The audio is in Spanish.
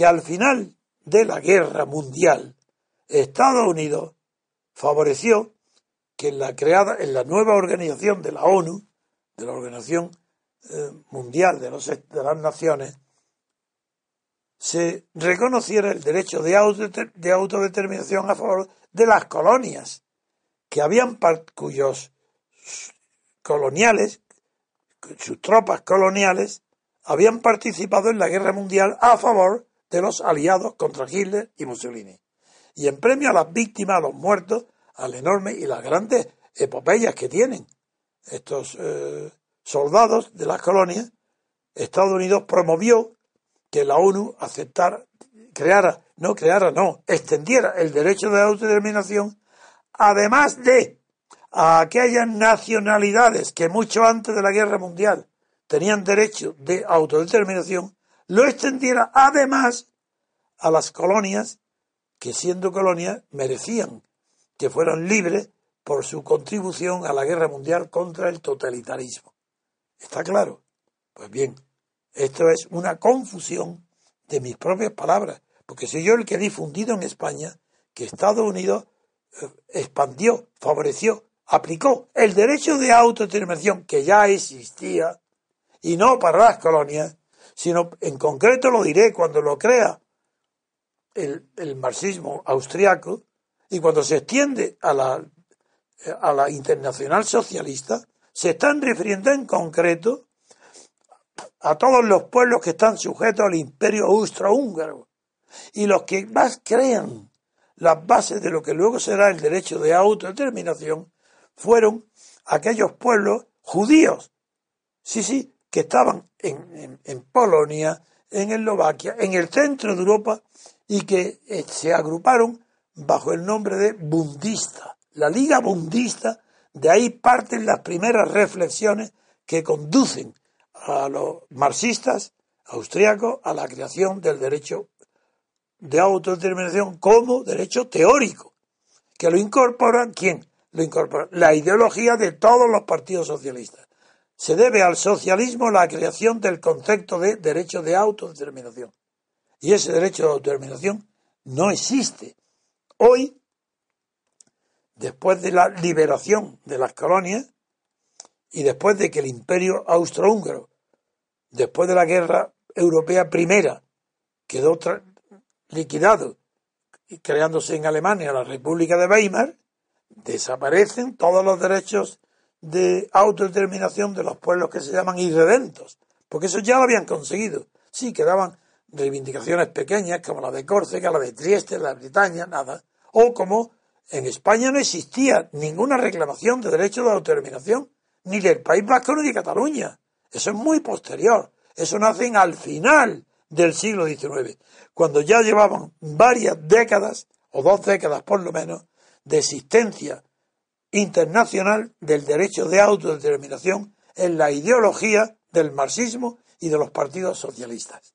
que al final de la guerra mundial, Estados Unidos favoreció que en la creada, en la nueva organización de la ONU, de la Organización eh, Mundial de, los, de las Naciones, se reconociera el derecho de, de autodeterminación a favor de las colonias, que habían cuyos coloniales, sus tropas coloniales, habían participado en la guerra mundial a favor de los aliados contra Hitler y Mussolini. Y en premio a las víctimas, a los muertos, al enorme y las grandes epopeyas que tienen estos eh, soldados de las colonias, Estados Unidos promovió que la ONU aceptara, creara, no creara, no, extendiera el derecho de autodeterminación, además de a aquellas nacionalidades que mucho antes de la guerra mundial tenían derecho de autodeterminación, lo extendiera además a las colonias que siendo colonias merecían que fueran libres por su contribución a la guerra mundial contra el totalitarismo. ¿Está claro? Pues bien, esto es una confusión de mis propias palabras, porque soy yo el que he difundido en España que Estados Unidos eh, expandió, favoreció, aplicó el derecho de autodeterminación que ya existía, y no para las colonias, sino en concreto lo diré cuando lo crea el, el marxismo austriaco y cuando se extiende a la, a la internacional socialista, se están refiriendo en concreto a todos los pueblos que están sujetos al imperio austrohúngaro y los que más crean las bases de lo que luego será el derecho de autodeterminación fueron aquellos pueblos judíos, sí, sí, que estaban en, en, Polonia, en Eslovaquia, en el centro de Europa y que eh, se agruparon bajo el nombre de bundista, la Liga Bundista, de ahí parten las primeras reflexiones que conducen a los marxistas austriacos a la creación del derecho de autodeterminación como derecho teórico, que lo incorporan, ¿quién? Lo incorpora la ideología de todos los partidos socialistas. Se debe al socialismo la creación del concepto de derecho de autodeterminación. Y ese derecho de autodeterminación no existe. Hoy, después de la liberación de las colonias y después de que el imperio austrohúngaro después de la guerra europea primera, quedó liquidado creándose en Alemania la República de Weimar, desaparecen todos los derechos de autodeterminación de los pueblos que se llaman irredentos, porque eso ya lo habían conseguido. Sí, quedaban reivindicaciones pequeñas como la de Córcega, la de Trieste, la de Bretaña, nada. O como en España no existía ninguna reclamación de derecho de autodeterminación, ni del País Vasco ni de Cataluña. Eso es muy posterior. Eso nace al final del siglo XIX, cuando ya llevaban varias décadas, o dos décadas por lo menos, de existencia internacional del derecho de autodeterminación en la ideología del marxismo y de los partidos socialistas.